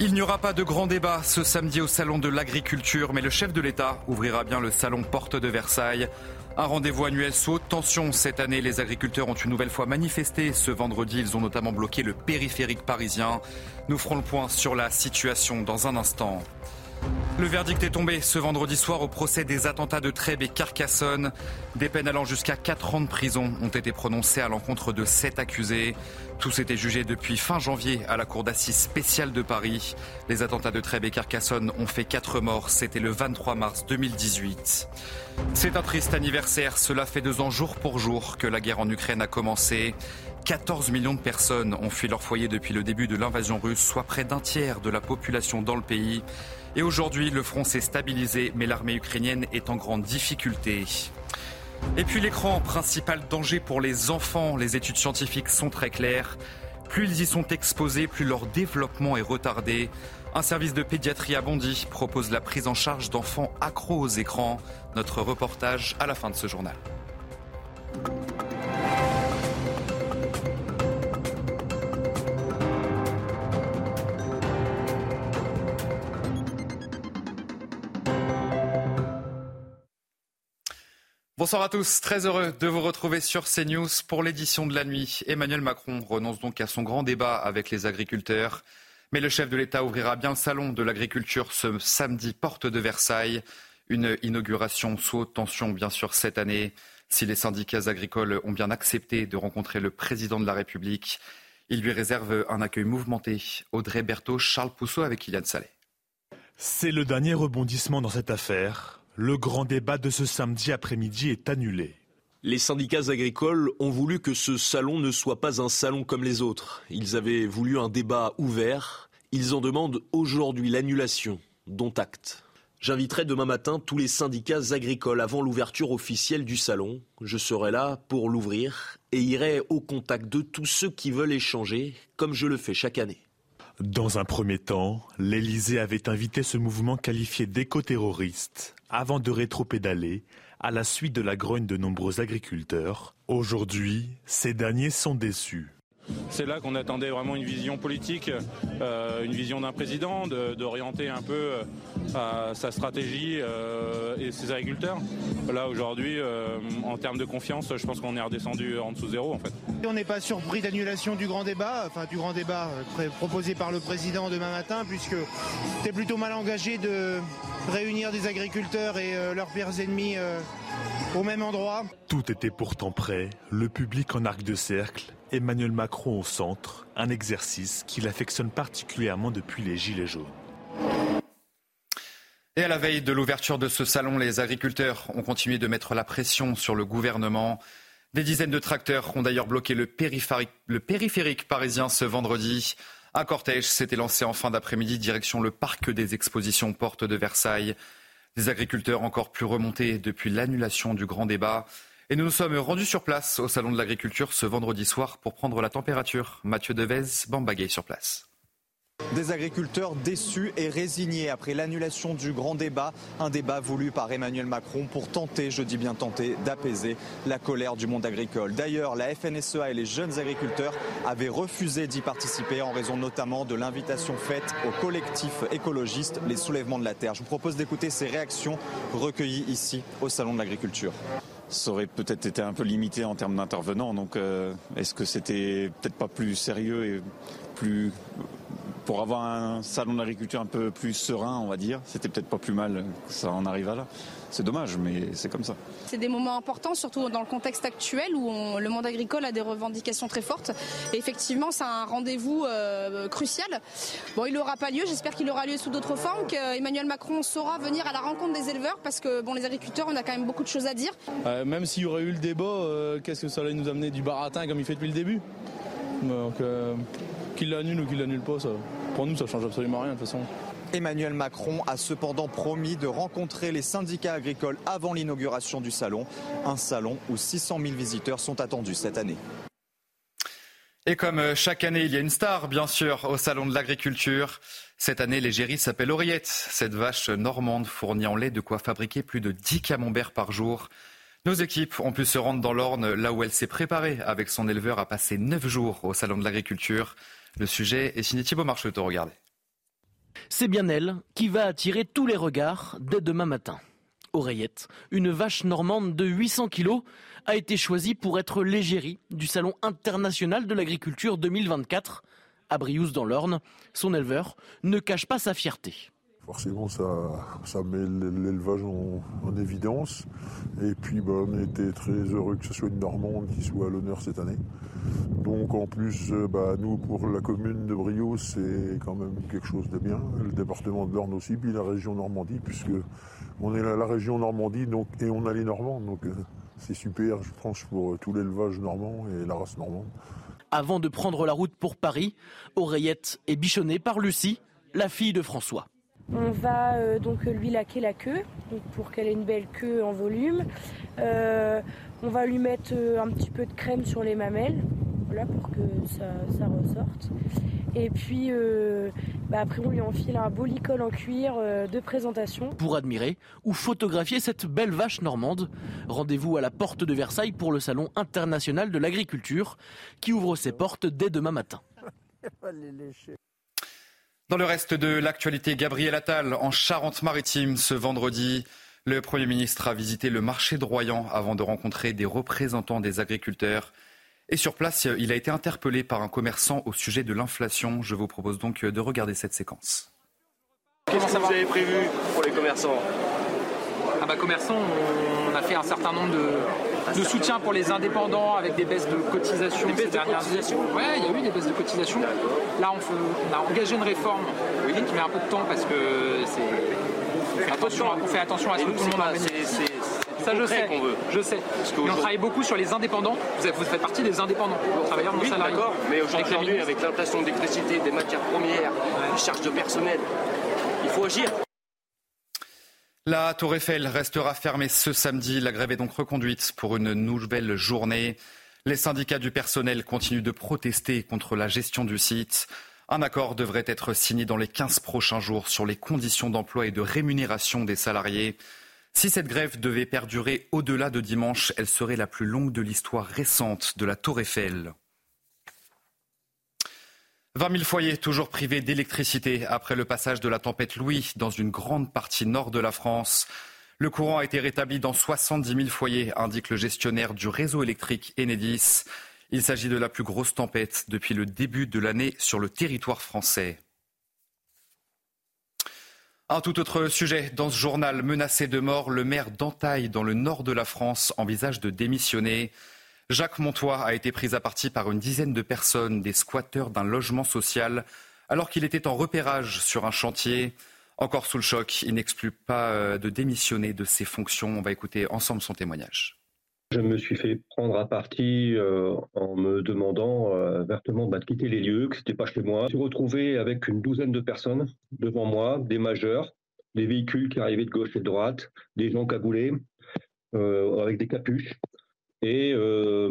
Il n'y aura pas de grand débat ce samedi au Salon de l'Agriculture, mais le chef de l'État ouvrira bien le Salon Porte de Versailles. Un rendez-vous annuel sous haute tension. Cette année, les agriculteurs ont une nouvelle fois manifesté. Ce vendredi, ils ont notamment bloqué le périphérique parisien. Nous ferons le point sur la situation dans un instant. Le verdict est tombé ce vendredi soir au procès des attentats de Trèbes et Carcassonne. Des peines allant jusqu'à 4 ans de prison ont été prononcées à l'encontre de 7 accusés. Tous étaient jugés depuis fin janvier à la Cour d'assises spéciale de Paris. Les attentats de Trèbes et Carcassonne ont fait 4 morts. C'était le 23 mars 2018. C'est un triste anniversaire. Cela fait deux ans jour pour jour que la guerre en Ukraine a commencé. 14 millions de personnes ont fui leur foyer depuis le début de l'invasion russe, soit près d'un tiers de la population dans le pays. Et aujourd'hui, le front s'est stabilisé, mais l'armée ukrainienne est en grande difficulté. Et puis l'écran, principal danger pour les enfants. Les études scientifiques sont très claires. Plus ils y sont exposés, plus leur développement est retardé. Un service de pédiatrie à Bondy propose la prise en charge d'enfants accros aux écrans. Notre reportage à la fin de ce journal. Bonsoir à tous, très heureux de vous retrouver sur CNews pour l'édition de la nuit. Emmanuel Macron renonce donc à son grand débat avec les agriculteurs. Mais le chef de l'État ouvrira bien le salon de l'agriculture ce samedi, porte de Versailles. Une inauguration sous haute tension, bien sûr, cette année. Si les syndicats agricoles ont bien accepté de rencontrer le président de la République, il lui réserve un accueil mouvementé. Audrey Berthaud, Charles Pousseau avec Kylian Salé. C'est le dernier rebondissement dans cette affaire. Le grand débat de ce samedi après-midi est annulé. Les syndicats agricoles ont voulu que ce salon ne soit pas un salon comme les autres. Ils avaient voulu un débat ouvert. Ils en demandent aujourd'hui l'annulation, dont acte. J'inviterai demain matin tous les syndicats agricoles avant l'ouverture officielle du salon. Je serai là pour l'ouvrir et irai au contact de tous ceux qui veulent échanger, comme je le fais chaque année. Dans un premier temps, l'Élysée avait invité ce mouvement qualifié d'éco-terroriste avant de rétro-pédaler à la suite de la grogne de nombreux agriculteurs. Aujourd'hui, ces derniers sont déçus. C'est là qu'on attendait vraiment une vision politique, euh, une vision d'un président, d'orienter un peu euh, sa stratégie euh, et ses agriculteurs. Là aujourd'hui, en termes de confiance, je pense qu'on est redescendu en dessous zéro en fait. On n'est pas surpris d'annulation du grand débat, enfin du grand débat proposé par le président demain matin, puisque c'est plutôt mal engagé de réunir des agriculteurs et leurs pires ennemis au même endroit. Tout était pourtant prêt, le public en arc de cercle Emmanuel Macron au centre, un exercice qu'il affectionne particulièrement depuis les Gilets jaunes. Et à la veille de l'ouverture de ce salon, les agriculteurs ont continué de mettre la pression sur le gouvernement. Des dizaines de tracteurs ont d'ailleurs bloqué le périphérique, parisien ce vendredi. Un cortège s'était lancé en fin d'après-midi direction le parc des expositions Porte de Versailles. Des agriculteurs encore plus remontés depuis l'annulation du grand débat. Et nous nous sommes rendus sur place au Salon de l'Agriculture ce vendredi soir pour prendre la température. Mathieu Devez, Bambagay sur place. Des agriculteurs déçus et résignés après l'annulation du grand débat, un débat voulu par Emmanuel Macron pour tenter, je dis bien tenter, d'apaiser la colère du monde agricole. D'ailleurs, la FNSEA et les jeunes agriculteurs avaient refusé d'y participer en raison notamment de l'invitation faite au collectif écologiste Les Soulèvements de la Terre. Je vous propose d'écouter ces réactions recueillies ici au Salon de l'Agriculture ça aurait peut-être été un peu limité en termes d'intervenants. Donc, euh, est-ce que c'était peut-être pas plus sérieux et plus pour avoir un salon d'agriculture un peu plus serein, on va dire, c'était peut-être pas plus mal que ça en arrive à là. C'est dommage, mais c'est comme ça. C'est des moments importants, surtout dans le contexte actuel où le monde agricole a des revendications très fortes. Et effectivement, c'est un rendez-vous euh, crucial. Bon, il n'aura pas lieu, j'espère qu'il aura lieu sous d'autres formes, qu'Emmanuel Macron saura venir à la rencontre des éleveurs parce que bon, les agriculteurs, on a quand même beaucoup de choses à dire. Euh, même s'il y aurait eu le débat, euh, qu'est-ce que ça allait nous amener du baratin comme il fait depuis le début? Donc, qu'il l'annule ou qu'il l'annule pas, ça, pour nous, ça change absolument rien de toute façon. Emmanuel Macron a cependant promis de rencontrer les syndicats agricoles avant l'inauguration du salon, un salon où 600 000 visiteurs sont attendus cette année. Et comme euh, chaque année, il y a une star, bien sûr, au Salon de l'Agriculture. Cette année, l'égérie s'appelle Oriette. Cette vache normande fournit en lait de quoi fabriquer plus de 10 camemberts par jour. Nos équipes ont pu se rendre dans l'Orne, là où elle s'est préparée avec son éleveur à passer 9 jours au Salon de l'Agriculture. Le sujet est signé Thibaut Marcheteau, regardez. C'est bien elle qui va attirer tous les regards dès demain matin. Oreillette, une vache normande de 800 kilos, a été choisie pour être l'égérie du Salon international de l'agriculture 2024. À Briouze dans l'Orne, son éleveur ne cache pas sa fierté. Forcément, ça, met l'élevage en, évidence. Et puis, bah, on était très heureux que ce soit une Normande qui soit à l'honneur cette année. Donc, en plus, euh, bah, nous, pour la commune de Brio, c'est quand même quelque chose de bien. Le département de l'Orne aussi, puis la région Normandie, puisque on est la, région Normandie et on a les Normands. Donc, euh, c'est super, je pense, pour tout l'élevage normand et la race normande. Avant de prendre la route pour Paris, Oreillette est bichonnée par Lucie, la fille de François. On va euh, donc lui laquer la queue pour qu'elle ait une belle queue en volume. Euh, on va lui mettre euh, un petit peu de crème sur les mamelles voilà, pour que ça, ressorte. Et puis bah, après on lui enfile un beau licol en cuir de présentation. Pour admirer ou photographier cette belle vache normande, rendez-vous à la porte de Versailles pour le Salon international de l'agriculture qui ouvre ses portes dès demain matin. Dans le reste de l'actualité, Gabriel Attal en Charente-Maritime ce vendredi. Le Premier ministre a visité le marché de Royan avant de rencontrer des représentants des agriculteurs. Et sur place, il a été interpellé par un commerçant au sujet de l'inflation. Je vous propose donc de regarder cette séquence. Qu'est-ce que vous avez prévu pour les commerçants? Ah bah, Commerçants, on a fait un certain nombre de, de soutien pour les indépendants avec des baisses de cotisation. Des baisses de cotisation Ouais, il y a eu des baisses de cotisation. Là, on, a engagé une réforme oui. qui met un peu de temps parce que c'est. Attention, on fait attention à ce que tout le monde a ça, je sais. Veut. Je sais. on travaille beaucoup sur les indépendants. Vous, vous faites partie des indépendants, travailleurs non oui, salariés. D'accord, mais aujourd'hui, avec l'inflation d'électricité, des matières premières, des charges de personnel, il faut agir. La Tour Eiffel restera fermée ce samedi. La grève est donc reconduite pour une nouvelle journée. Les syndicats du personnel continuent de protester contre la gestion du site. Un accord devrait être signé dans les 15 prochains jours sur les conditions d'emploi et de rémunération des salariés. Si cette grève devait perdurer au-delà de dimanche, elle serait la plus longue de l'histoire récente de la Tour Eiffel. 20 000 foyers toujours privés d'électricité après le passage de la tempête Louis dans une grande partie nord de la France. Le courant a été rétabli dans 70 000 foyers, indique le gestionnaire du réseau électrique Enedis. Il s'agit de la plus grosse tempête depuis le début de l'année sur le territoire français. Un tout autre sujet. Dans ce journal menacé de mort, le maire d'Antaille, dans le nord de la France, envisage de démissionner. Jacques Montois a été pris à partie par une dizaine de personnes, des squatteurs d'un logement social, alors qu'il était en repérage sur un chantier. Encore sous le choc, il n'exclut pas euh, de démissionner de ses fonctions. On va écouter ensemble son témoignage. Je me suis fait prendre à partie euh, en me demandant euh, vertement de quitter les lieux, que ce n'était pas chez moi. Je me suis retrouvé avec une douzaine de personnes devant moi, des majeurs, des véhicules qui arrivaient de gauche et de droite, des gens cagoulés, avec des capuches et euh,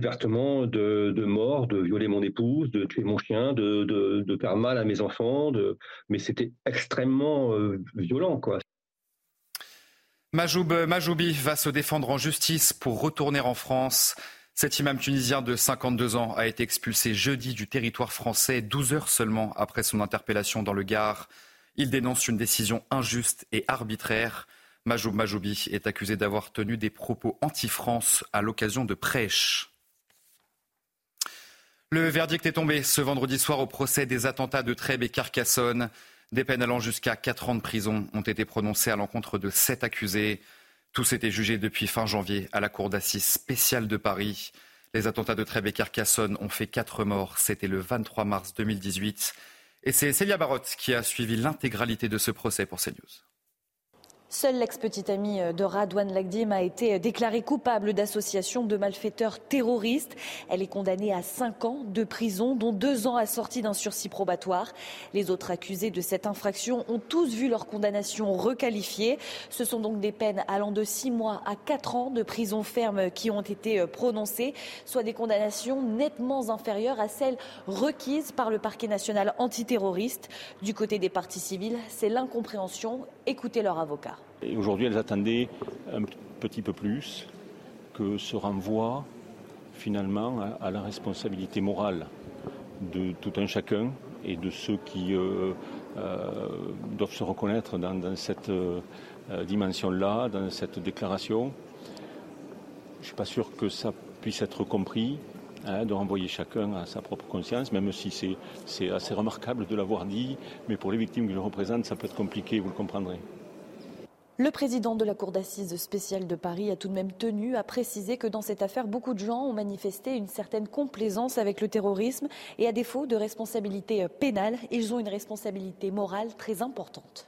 vertement de, mort, de violer mon épouse, de tuer mon chien, de, faire mal à mes enfants. Mais c'était extrêmement euh, violent, quoi. Majoub Majoubi va se défendre en justice pour retourner en France. Cet imam tunisien de 52 ans a été expulsé jeudi du territoire français, 12 heures seulement après son interpellation dans le Gard. Il dénonce une décision injuste et arbitraire. Majoub Majoubi est accusé d'avoir tenu des propos anti-France à l'occasion de prêches. Le verdict est tombé ce vendredi soir au procès des attentats de Trèbes et Carcassonne. Des peines allant jusqu'à 4 ans de prison ont été prononcées à l'encontre de sept accusés. Tous étaient jugés depuis fin janvier à la Cour d'assises spéciale de Paris. Les attentats de Trèbes et Carcassonne ont fait quatre morts. C'était le 23 mars 2018. Et c'est Célia Barotte qui a suivi l'intégralité de ce procès pour CNews. Seule l'ex-petite amie euh, de Radouane Lagdim a été euh, déclarée coupable d'association de malfaiteurs terroristes. Elle est condamnée à cinq ans de prison, dont deux ans assortis d'un sursis probatoire. Les autres accusés de cette infraction ont tous vu leur condamnation requalifiée. Ce sont donc des peines allant de six mois à quatre ans de prison ferme qui ont été euh, prononcées, soit des condamnations nettement inférieures à celles requises par le parquet national antiterroriste. Du côté des partis civils, c'est l'incompréhension. Écoutez leur avocat. Et aujourd'hui, elles attendaient un petit peu plus que ce renvoi finalement à la responsabilité morale de tout un chacun et de ceux qui doivent se reconnaître dans, cette dimension-là, dans cette déclaration. Je ne suis pas sûr que ça puisse être compris. Hein, de renvoyer chacun à sa propre conscience, même si c'est assez remarquable de l'avoir dit, mais pour les victimes que je représente, ça peut être compliqué, vous le comprendrez. Le président de la Cour d'assises spéciale de Paris a tout de même tenu à préciser que dans cette affaire, beaucoup de gens ont manifesté une certaine complaisance avec le terrorisme et à défaut de responsabilité pénale, ils ont une responsabilité morale très importante.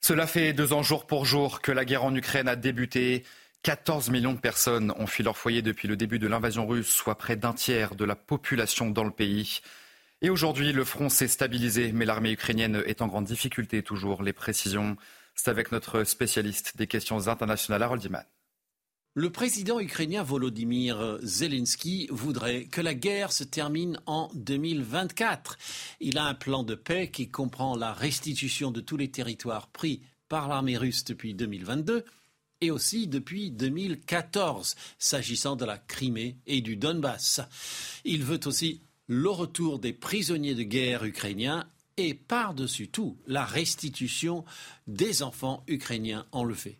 Cela fait deux ans jour pour jour que la guerre en Ukraine a débuté. 14 millions de personnes ont fui leur foyer depuis le début de l'invasion russe, soit près d'un tiers de la population dans le pays. Et aujourd'hui, le front s'est stabilisé, mais l'armée ukrainienne est en grande difficulté toujours. Les précisions c'est avec notre spécialiste des questions internationales, Harold Iman. Le président ukrainien Volodymyr Zelensky voudrait que la guerre se termine en 2024. Il a un plan de paix qui comprend la restitution de tous les territoires pris par l'armée russe depuis 2022 et aussi depuis 2014, s'agissant de la Crimée et du Donbass. Il veut aussi le retour des prisonniers de guerre ukrainiens et par-dessus tout la restitution des enfants ukrainiens enlevés.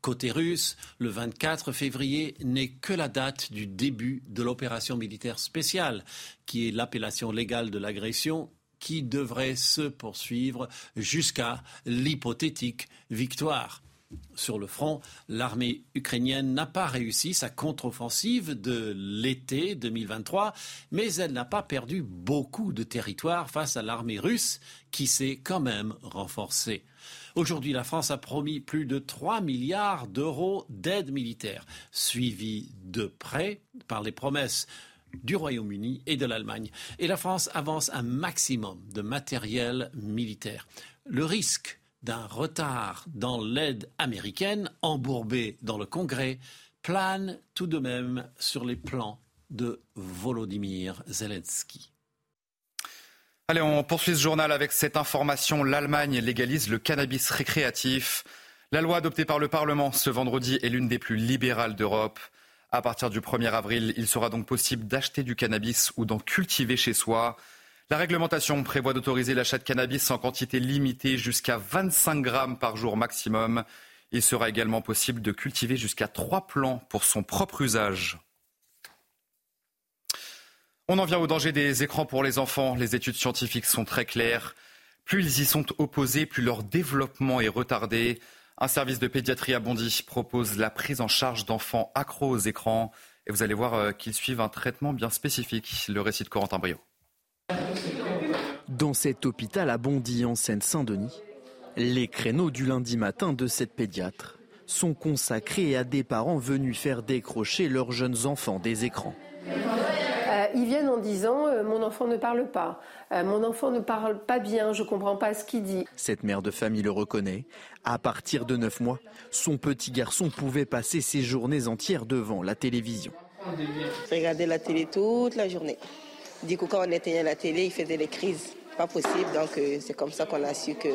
Côté russe, le 24 février n'est que la date du début de l'opération militaire spéciale, qui est l'appellation légale de l'agression qui devrait se poursuivre jusqu'à l'hypothétique victoire. Sur le front, l'armée ukrainienne n'a pas réussi sa contre-offensive de l'été 2023, mais elle n'a pas perdu beaucoup de territoire face à l'armée russe qui s'est quand même renforcée. Aujourd'hui, la France a promis plus de 3 milliards d'euros d'aide militaire, suivi de près par les promesses du Royaume-Uni et de l'Allemagne. Et la France avance un maximum de matériel militaire. Le risque d'un retard dans l'aide américaine, embourbée dans le Congrès, plane tout de même sur les plans de Volodymyr Zelensky. Allez, on poursuit ce journal avec cette information. L'Allemagne légalise le cannabis récréatif. La loi adoptée par le Parlement ce vendredi est l'une des plus libérales d'Europe. À partir du 1er avril, il sera donc possible d'acheter du cannabis ou d'en cultiver chez soi. La réglementation prévoit d'autoriser l'achat de cannabis en quantité limitée jusqu'à 25 grammes par jour maximum. Il sera également possible de cultiver jusqu'à trois plants pour son propre usage. On en vient au danger des écrans pour les enfants. Les études scientifiques sont très claires. Plus ils y sont opposés, plus leur développement est retardé. Un service de pédiatrie à Bondy propose la prise en charge d'enfants accros aux écrans. Et vous allez voir euh, qu'ils suivent un traitement bien spécifique. Le récit de Corentin Brio. Dans cet hôpital à Bondy en Seine-Saint-Denis, les créneaux du lundi matin de cette pédiatre sont consacrés à des parents venus faire décrocher leurs jeunes enfants des écrans. Euh, ils viennent en disant euh, mon enfant ne parle pas, euh, mon enfant ne parle pas bien, je ne comprends pas ce qu'il dit. Cette mère de famille le reconnaît. À partir de 9 mois, son petit garçon pouvait passer ses journées entières devant la télévision. Regarder la télé toute la journée. Du coup, quand on éteignait la télé, il faisait crises. Pas possible, donc euh, c'est comme ça qu'on a su que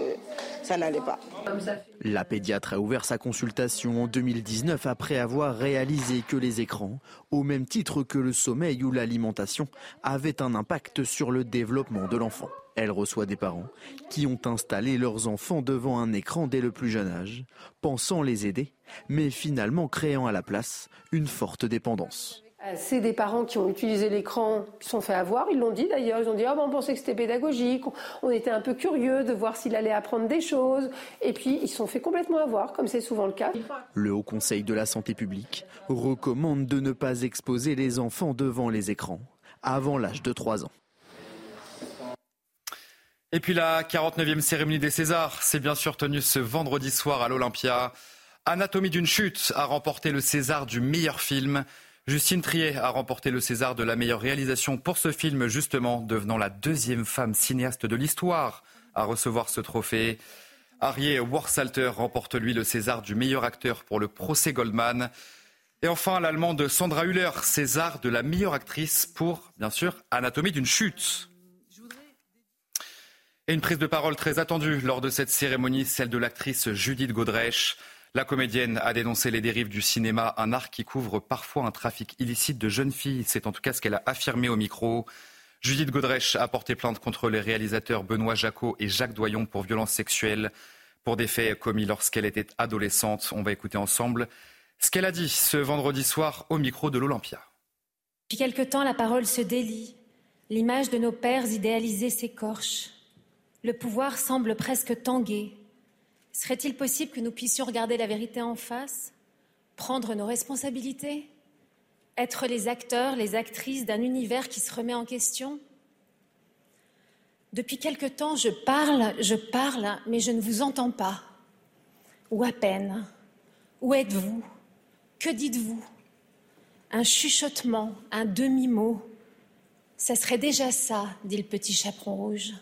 ça n'allait pas. La pédiatre a ouvert sa consultation en 2019 après avoir réalisé que les écrans, au même titre que le sommeil ou l'alimentation, avaient un impact sur le développement de l'enfant. Elle reçoit des parents qui ont installé leurs enfants devant un écran dès le plus jeune âge, pensant les aider, mais finalement créant à la place une forte dépendance. Euh, c'est des parents qui ont utilisé l'écran, qui sont fait avoir, ils l'ont dit d'ailleurs, ils ont dit ah ben, on pensait que c'était pédagogique, on était un peu curieux de voir s'il allait apprendre des choses, et puis ils se sont fait complètement avoir, comme c'est souvent le cas. Le Haut Conseil de la Santé publique recommande de ne pas exposer les enfants devant les écrans avant l'âge de 3 ans. Et puis la 49e cérémonie des Césars s'est bien sûr tenue ce vendredi soir à l'Olympia. Anatomie d'une chute a remporté le César du meilleur film. Justine Triet a remporté le César de la meilleure réalisation pour ce film, justement, devenant la deuxième femme cinéaste de l'histoire à recevoir ce trophée. Harriet Warsalter remporte lui le César du meilleur acteur pour le procès Goldman. Et enfin, l'allemande Sandra Hüller, César de la meilleure actrice pour, bien sûr, Anatomie d'une chute. Et une prise de parole très attendue lors de cette cérémonie, celle de l'actrice Judith Godrèche. La comédienne a dénoncé les dérives du cinéma, un art qui couvre parfois un trafic illicite de jeunes filles. C'est en tout cas ce qu'elle a affirmé au micro. Judith Godrèche a porté plainte contre les réalisateurs Benoît Jacot et Jacques Doyon pour violences sexuelles pour des faits commis lorsqu'elle était adolescente. On va écouter ensemble ce qu'elle a dit ce vendredi soir au micro de l'Olympia. Depuis quelque temps, la parole se délie. L'image de nos pères idéalisés s'écorche. Le pouvoir semble presque tanguer. Serait-il possible que nous puissions regarder la vérité en face, prendre nos responsabilités, être les acteurs, les actrices d'un univers qui se remet en question? Depuis quelque temps, je parle, je parle, mais je ne vous entends pas. Ou à peine. Où êtes-vous? Que dites-vous? Un chuchotement, un demi-mot. Ça serait déjà ça, dit le petit chaperon rouge.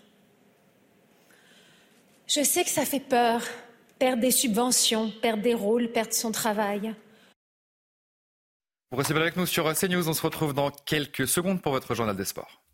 Je sais que ça fait peur, perdre des subventions, perdre des rôles, perdre son travail. Vous restez avec nous sur CNews. On se retrouve dans quelques secondes pour votre journal des sports.